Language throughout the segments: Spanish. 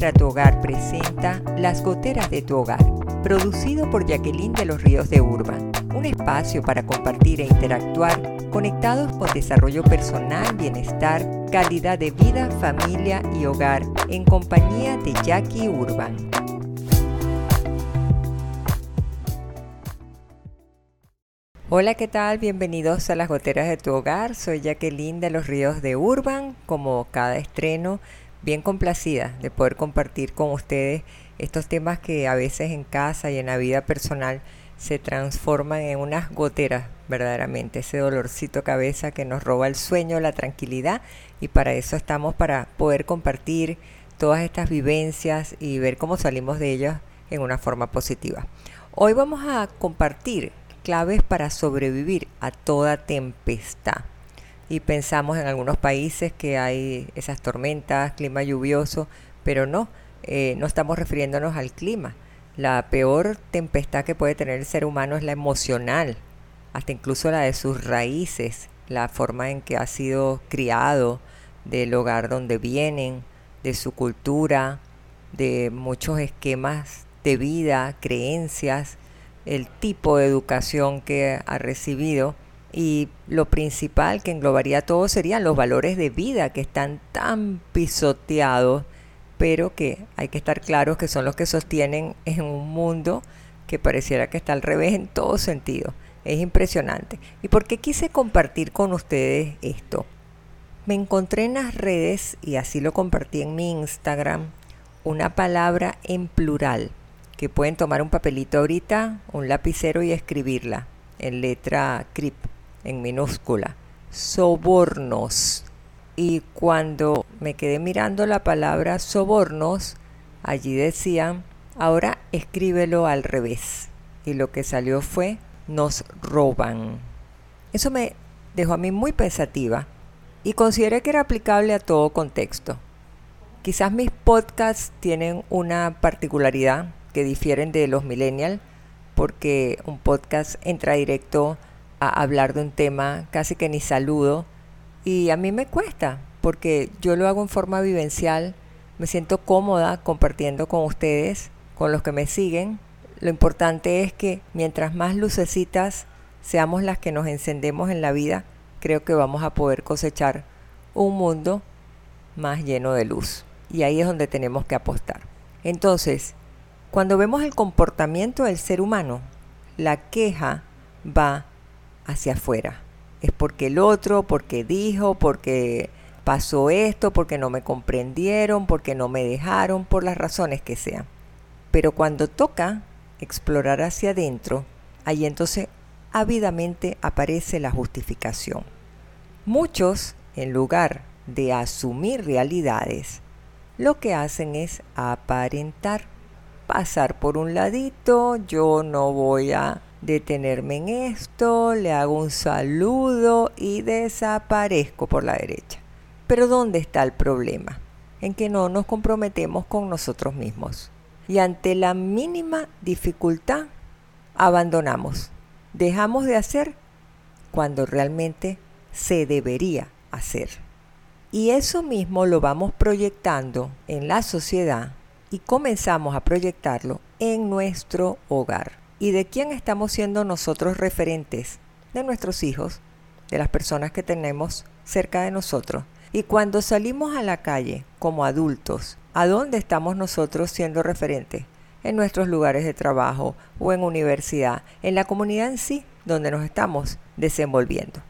Maestra Tu Hogar presenta Las Goteras de tu Hogar, producido por Jacqueline de los Ríos de Urban, un espacio para compartir e interactuar conectados con desarrollo personal, bienestar, calidad de vida, familia y hogar, en compañía de Jackie Urban. Hola, ¿qué tal? Bienvenidos a las goteras de tu hogar. Soy Jacqueline de los Ríos de Urban. Como cada estreno, bien complacida de poder compartir con ustedes estos temas que a veces en casa y en la vida personal se transforman en unas goteras verdaderamente, ese dolorcito cabeza que nos roba el sueño, la tranquilidad y para eso estamos para poder compartir todas estas vivencias y ver cómo salimos de ellas en una forma positiva. Hoy vamos a compartir claves para sobrevivir a toda tempestad y pensamos en algunos países que hay esas tormentas, clima lluvioso, pero no, eh, no estamos refiriéndonos al clima. La peor tempestad que puede tener el ser humano es la emocional, hasta incluso la de sus raíces, la forma en que ha sido criado, del hogar donde vienen, de su cultura, de muchos esquemas de vida, creencias, el tipo de educación que ha recibido y lo principal que englobaría todo serían los valores de vida que están tan pisoteados, pero que hay que estar claros que son los que sostienen en un mundo que pareciera que está al revés en todo sentido. Es impresionante. ¿Y por qué quise compartir con ustedes esto? Me encontré en las redes, y así lo compartí en mi Instagram, una palabra en plural, que pueden tomar un papelito ahorita, un lapicero y escribirla en letra CRIP en minúscula, sobornos. Y cuando me quedé mirando la palabra sobornos, allí decían, ahora escríbelo al revés. Y lo que salió fue, nos roban. Eso me dejó a mí muy pensativa y consideré que era aplicable a todo contexto. Quizás mis podcasts tienen una particularidad que difieren de los millennials porque un podcast entra directo a hablar de un tema, casi que ni saludo. Y a mí me cuesta, porque yo lo hago en forma vivencial, me siento cómoda compartiendo con ustedes, con los que me siguen. Lo importante es que mientras más lucecitas seamos las que nos encendemos en la vida, creo que vamos a poder cosechar un mundo más lleno de luz. Y ahí es donde tenemos que apostar. Entonces, cuando vemos el comportamiento del ser humano, la queja va hacia afuera. Es porque el otro, porque dijo, porque pasó esto, porque no me comprendieron, porque no me dejaron, por las razones que sean. Pero cuando toca explorar hacia adentro, ahí entonces ávidamente aparece la justificación. Muchos, en lugar de asumir realidades, lo que hacen es aparentar, pasar por un ladito, yo no voy a detenerme en esto, le hago un saludo y desaparezco por la derecha. Pero ¿dónde está el problema? En que no nos comprometemos con nosotros mismos. Y ante la mínima dificultad, abandonamos. Dejamos de hacer cuando realmente se debería hacer. Y eso mismo lo vamos proyectando en la sociedad y comenzamos a proyectarlo en nuestro hogar y de quién estamos siendo nosotros referentes, de nuestros hijos, de las personas que tenemos cerca de nosotros. Y cuando salimos a la calle como adultos, ¿a dónde estamos nosotros siendo referentes? En nuestros lugares de trabajo o en universidad, en la comunidad en sí, donde nos estamos desenvolviendo.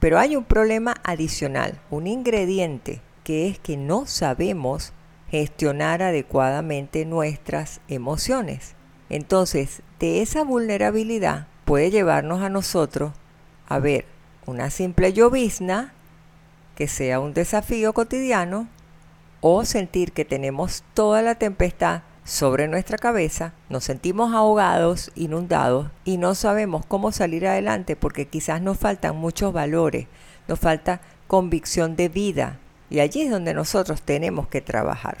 Pero hay un problema adicional, un ingrediente, que es que no sabemos gestionar adecuadamente nuestras emociones. Entonces, de esa vulnerabilidad puede llevarnos a nosotros a ver una simple llovizna que sea un desafío cotidiano o sentir que tenemos toda la tempestad sobre nuestra cabeza, nos sentimos ahogados, inundados y no sabemos cómo salir adelante porque quizás nos faltan muchos valores, nos falta convicción de vida y allí es donde nosotros tenemos que trabajar.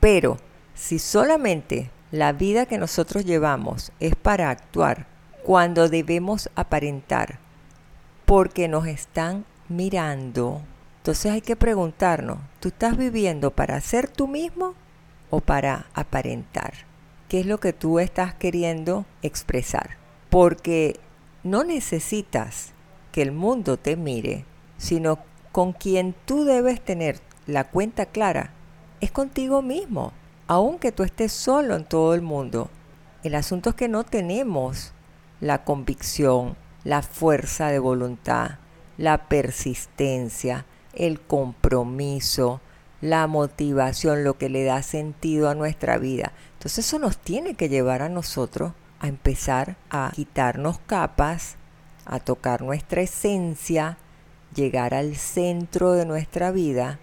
Pero si solamente la vida que nosotros llevamos es para actuar cuando debemos aparentar, porque nos están mirando. Entonces hay que preguntarnos, ¿tú estás viviendo para ser tú mismo o para aparentar? ¿Qué es lo que tú estás queriendo expresar? Porque no necesitas que el mundo te mire, sino con quien tú debes tener la cuenta clara es contigo mismo, aunque tú estés solo en todo el mundo. El asunto es que no tenemos la convicción, la fuerza de voluntad, la persistencia, el compromiso, la motivación, lo que le da sentido a nuestra vida. Entonces eso nos tiene que llevar a nosotros a empezar a quitarnos capas, a tocar nuestra esencia, llegar al centro de nuestra vida,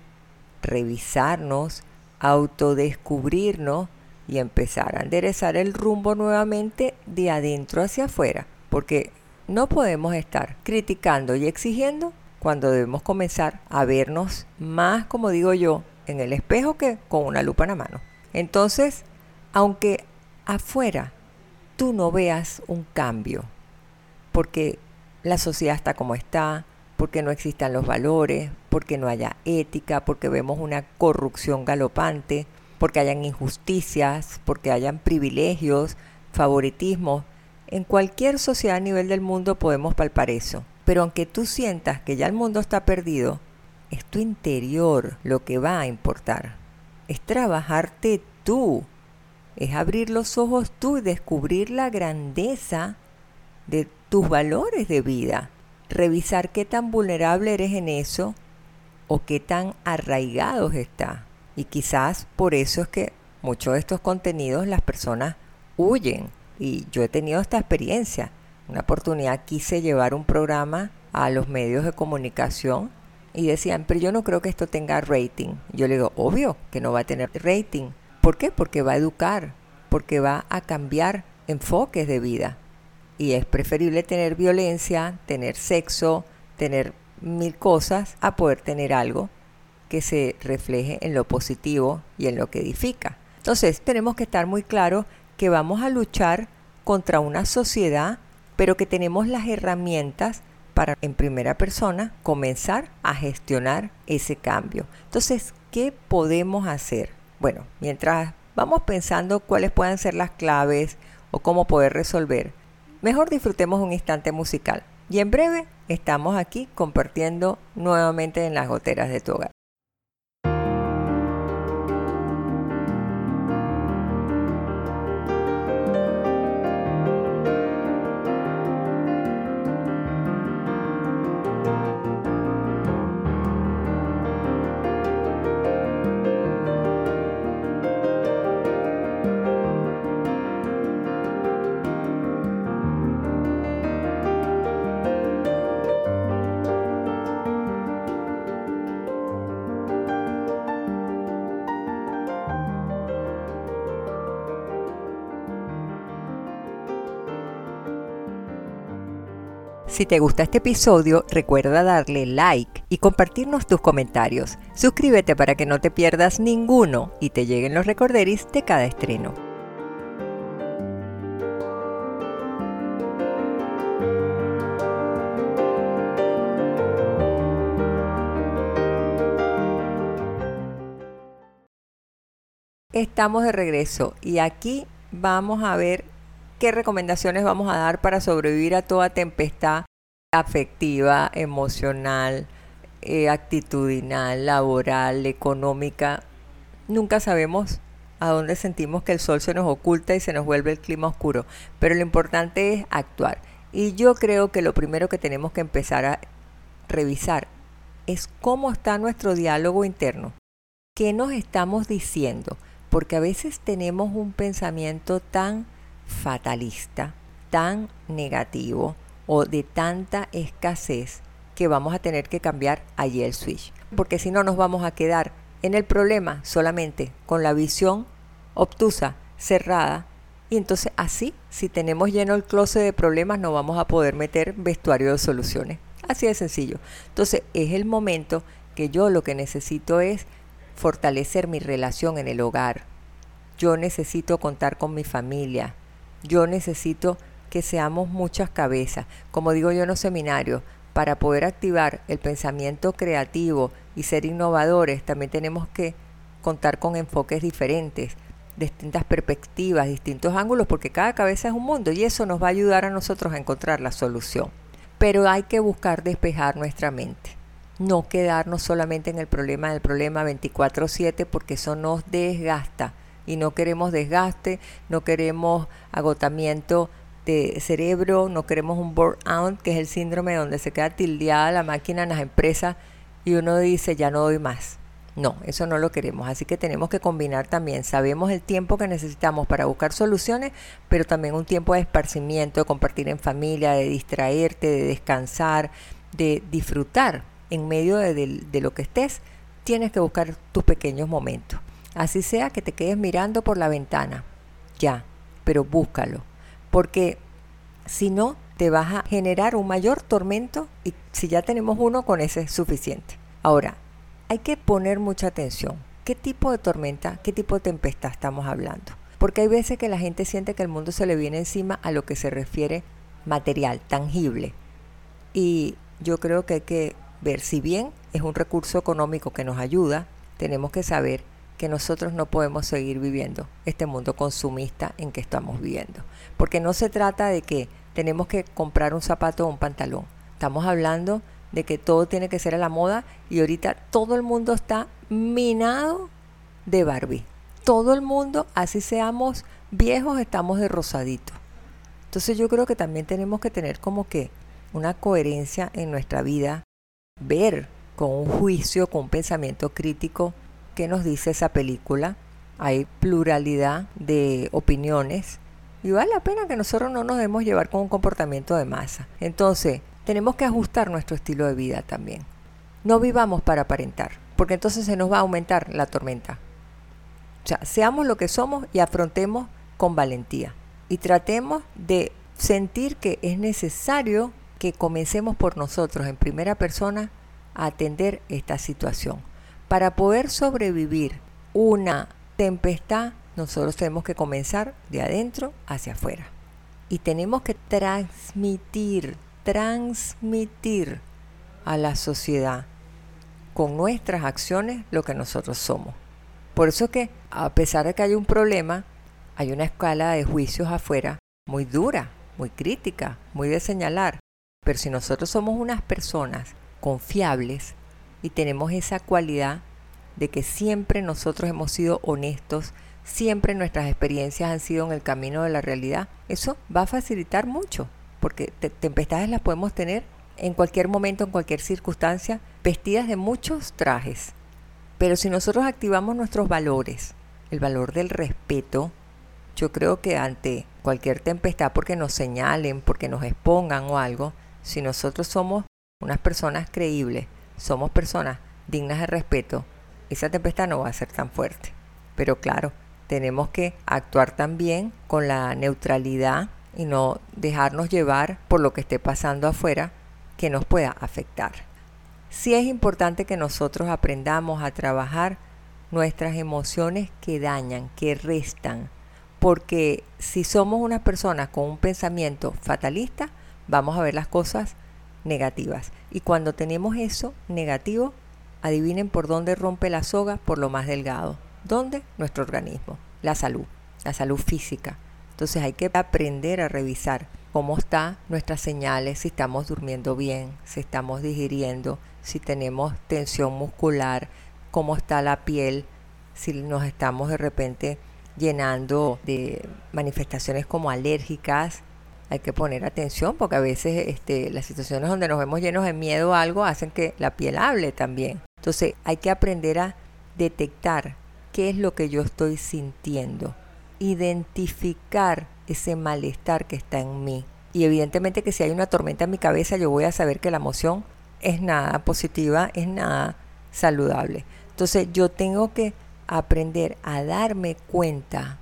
revisarnos, autodescubrirnos y empezar a enderezar el rumbo nuevamente de adentro hacia afuera. Porque no podemos estar criticando y exigiendo cuando debemos comenzar a vernos más, como digo yo, en el espejo que con una lupa en la mano. Entonces, aunque afuera tú no veas un cambio, porque la sociedad está como está, porque no existan los valores, porque no haya ética, porque vemos una corrupción galopante, porque hayan injusticias, porque hayan privilegios, favoritismos. En cualquier sociedad a nivel del mundo podemos palpar eso. Pero aunque tú sientas que ya el mundo está perdido, es tu interior lo que va a importar. Es trabajarte tú. Es abrir los ojos tú y descubrir la grandeza de tus valores de vida. Revisar qué tan vulnerable eres en eso o qué tan arraigados está. Y quizás por eso es que muchos de estos contenidos las personas huyen. Y yo he tenido esta experiencia una oportunidad quise llevar un programa a los medios de comunicación y decían, pero yo no creo que esto tenga rating. Yo le digo, obvio que no va a tener rating. ¿Por qué? Porque va a educar, porque va a cambiar enfoques de vida. Y es preferible tener violencia, tener sexo, tener mil cosas, a poder tener algo que se refleje en lo positivo y en lo que edifica. Entonces tenemos que estar muy claros que vamos a luchar contra una sociedad pero que tenemos las herramientas para en primera persona comenzar a gestionar ese cambio. Entonces, ¿qué podemos hacer? Bueno, mientras vamos pensando cuáles pueden ser las claves o cómo poder resolver, mejor disfrutemos un instante musical. Y en breve estamos aquí compartiendo nuevamente en las goteras de tu hogar. Si te gusta este episodio, recuerda darle like y compartirnos tus comentarios. Suscríbete para que no te pierdas ninguno y te lleguen los recorderis de cada estreno. Estamos de regreso y aquí vamos a ver qué recomendaciones vamos a dar para sobrevivir a toda tempestad afectiva, emocional, eh, actitudinal, laboral, económica. Nunca sabemos a dónde sentimos que el sol se nos oculta y se nos vuelve el clima oscuro, pero lo importante es actuar. Y yo creo que lo primero que tenemos que empezar a revisar es cómo está nuestro diálogo interno. ¿Qué nos estamos diciendo? Porque a veces tenemos un pensamiento tan fatalista, tan negativo o de tanta escasez que vamos a tener que cambiar allí el switch. Porque si no nos vamos a quedar en el problema solamente con la visión obtusa, cerrada. Y entonces así, si tenemos lleno el closet de problemas, no vamos a poder meter vestuario de soluciones. Así de sencillo. Entonces es el momento que yo lo que necesito es fortalecer mi relación en el hogar. Yo necesito contar con mi familia, yo necesito que seamos muchas cabezas, como digo yo en los seminarios, para poder activar el pensamiento creativo y ser innovadores, también tenemos que contar con enfoques diferentes, distintas perspectivas, distintos ángulos, porque cada cabeza es un mundo y eso nos va a ayudar a nosotros a encontrar la solución. Pero hay que buscar despejar nuestra mente, no quedarnos solamente en el problema del problema 24/7 porque eso nos desgasta y no queremos desgaste, no queremos agotamiento de cerebro, no queremos un burnout, que es el síndrome donde se queda tildeada la máquina en las empresas y uno dice ya no doy más. No, eso no lo queremos. Así que tenemos que combinar también. Sabemos el tiempo que necesitamos para buscar soluciones, pero también un tiempo de esparcimiento, de compartir en familia, de distraerte, de descansar, de disfrutar en medio de, de lo que estés. Tienes que buscar tus pequeños momentos. Así sea que te quedes mirando por la ventana. Ya, pero búscalo. Porque si no, te vas a generar un mayor tormento y si ya tenemos uno, con ese es suficiente. Ahora, hay que poner mucha atención. ¿Qué tipo de tormenta, qué tipo de tempestad estamos hablando? Porque hay veces que la gente siente que el mundo se le viene encima a lo que se refiere material, tangible. Y yo creo que hay que ver, si bien es un recurso económico que nos ayuda, tenemos que saber que nosotros no podemos seguir viviendo este mundo consumista en que estamos viviendo. Porque no se trata de que tenemos que comprar un zapato o un pantalón. Estamos hablando de que todo tiene que ser a la moda y ahorita todo el mundo está minado de Barbie. Todo el mundo, así seamos viejos, estamos de rosadito. Entonces yo creo que también tenemos que tener como que una coherencia en nuestra vida, ver con un juicio, con un pensamiento crítico qué nos dice esa película. Hay pluralidad de opiniones y vale la pena que nosotros no nos debemos llevar con un comportamiento de masa. Entonces, tenemos que ajustar nuestro estilo de vida también. No vivamos para aparentar, porque entonces se nos va a aumentar la tormenta. O sea, seamos lo que somos y afrontemos con valentía. Y tratemos de sentir que es necesario que comencemos por nosotros en primera persona a atender esta situación. Para poder sobrevivir una tempestad, nosotros tenemos que comenzar de adentro hacia afuera. Y tenemos que transmitir transmitir a la sociedad con nuestras acciones lo que nosotros somos. Por eso que a pesar de que hay un problema, hay una escala de juicios afuera muy dura, muy crítica, muy de señalar. Pero si nosotros somos unas personas confiables y tenemos esa cualidad de que siempre nosotros hemos sido honestos, siempre nuestras experiencias han sido en el camino de la realidad, eso va a facilitar mucho porque tempestades las podemos tener en cualquier momento, en cualquier circunstancia, vestidas de muchos trajes. Pero si nosotros activamos nuestros valores, el valor del respeto, yo creo que ante cualquier tempestad, porque nos señalen, porque nos expongan o algo, si nosotros somos unas personas creíbles, somos personas dignas de respeto, esa tempestad no va a ser tan fuerte. Pero claro, tenemos que actuar también con la neutralidad y no dejarnos llevar por lo que esté pasando afuera que nos pueda afectar. Sí es importante que nosotros aprendamos a trabajar nuestras emociones que dañan, que restan, porque si somos una persona con un pensamiento fatalista, vamos a ver las cosas negativas. Y cuando tenemos eso negativo, adivinen por dónde rompe la soga, por lo más delgado. ¿Dónde? Nuestro organismo, la salud, la salud física, entonces hay que aprender a revisar cómo están nuestras señales, si estamos durmiendo bien, si estamos digiriendo, si tenemos tensión muscular, cómo está la piel, si nos estamos de repente llenando de manifestaciones como alérgicas. Hay que poner atención porque a veces este, las situaciones donde nos vemos llenos de miedo o algo hacen que la piel hable también. Entonces hay que aprender a detectar qué es lo que yo estoy sintiendo identificar ese malestar que está en mí. Y evidentemente que si hay una tormenta en mi cabeza, yo voy a saber que la emoción es nada positiva, es nada saludable. Entonces yo tengo que aprender a darme cuenta,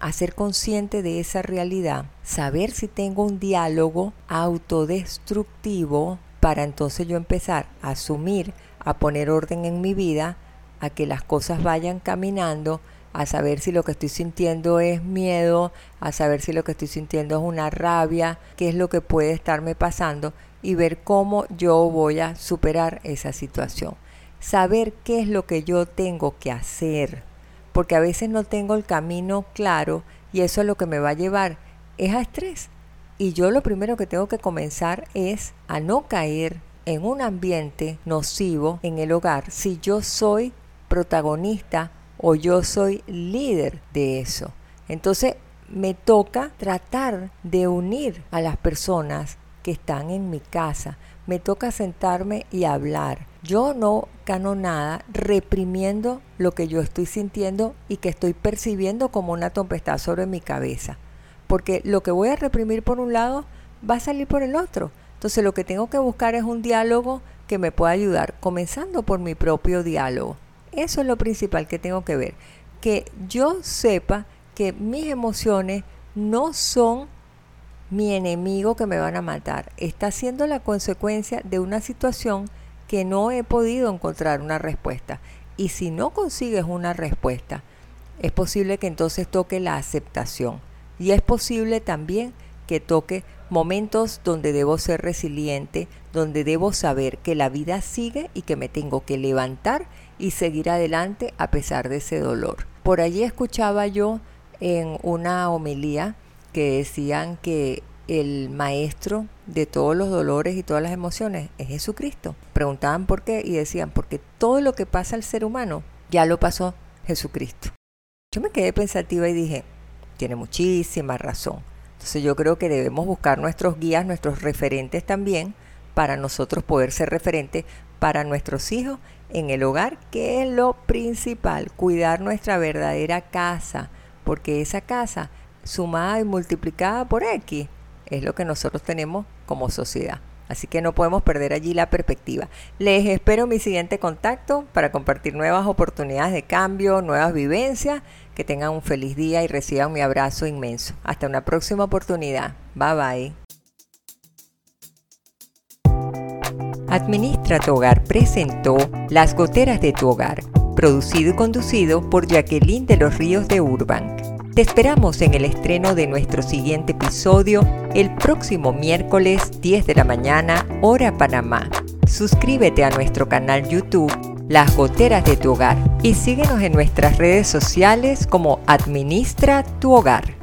a ser consciente de esa realidad, saber si tengo un diálogo autodestructivo para entonces yo empezar a asumir, a poner orden en mi vida, a que las cosas vayan caminando a saber si lo que estoy sintiendo es miedo, a saber si lo que estoy sintiendo es una rabia, qué es lo que puede estarme pasando y ver cómo yo voy a superar esa situación. saber qué es lo que yo tengo que hacer, porque a veces no tengo el camino claro y eso es lo que me va a llevar es a estrés. Y yo lo primero que tengo que comenzar es a no caer en un ambiente nocivo en el hogar si yo soy protagonista o yo soy líder de eso. Entonces me toca tratar de unir a las personas que están en mi casa. Me toca sentarme y hablar. Yo no gano nada reprimiendo lo que yo estoy sintiendo y que estoy percibiendo como una tempestad sobre mi cabeza. Porque lo que voy a reprimir por un lado va a salir por el otro. Entonces lo que tengo que buscar es un diálogo que me pueda ayudar, comenzando por mi propio diálogo. Eso es lo principal que tengo que ver. Que yo sepa que mis emociones no son mi enemigo que me van a matar. Está siendo la consecuencia de una situación que no he podido encontrar una respuesta. Y si no consigues una respuesta, es posible que entonces toque la aceptación. Y es posible también que toque momentos donde debo ser resiliente, donde debo saber que la vida sigue y que me tengo que levantar y seguir adelante a pesar de ese dolor. Por allí escuchaba yo en una homilía que decían que el maestro de todos los dolores y todas las emociones es Jesucristo. Preguntaban por qué y decían, porque todo lo que pasa al ser humano ya lo pasó Jesucristo. Yo me quedé pensativa y dije, tiene muchísima razón. Entonces yo creo que debemos buscar nuestros guías, nuestros referentes también, para nosotros poder ser referentes para nuestros hijos en el hogar, que es lo principal, cuidar nuestra verdadera casa, porque esa casa sumada y multiplicada por X es lo que nosotros tenemos como sociedad. Así que no podemos perder allí la perspectiva. Les espero mi siguiente contacto para compartir nuevas oportunidades de cambio, nuevas vivencias. Que tengan un feliz día y reciban mi abrazo inmenso. Hasta una próxima oportunidad. Bye bye. Administra tu hogar presentó Las goteras de tu hogar, producido y conducido por Jacqueline de los Ríos de Urban. Te esperamos en el estreno de nuestro siguiente episodio el próximo miércoles 10 de la mañana, hora Panamá. Suscríbete a nuestro canal YouTube Las Goteras de tu Hogar y síguenos en nuestras redes sociales como Administra tu Hogar.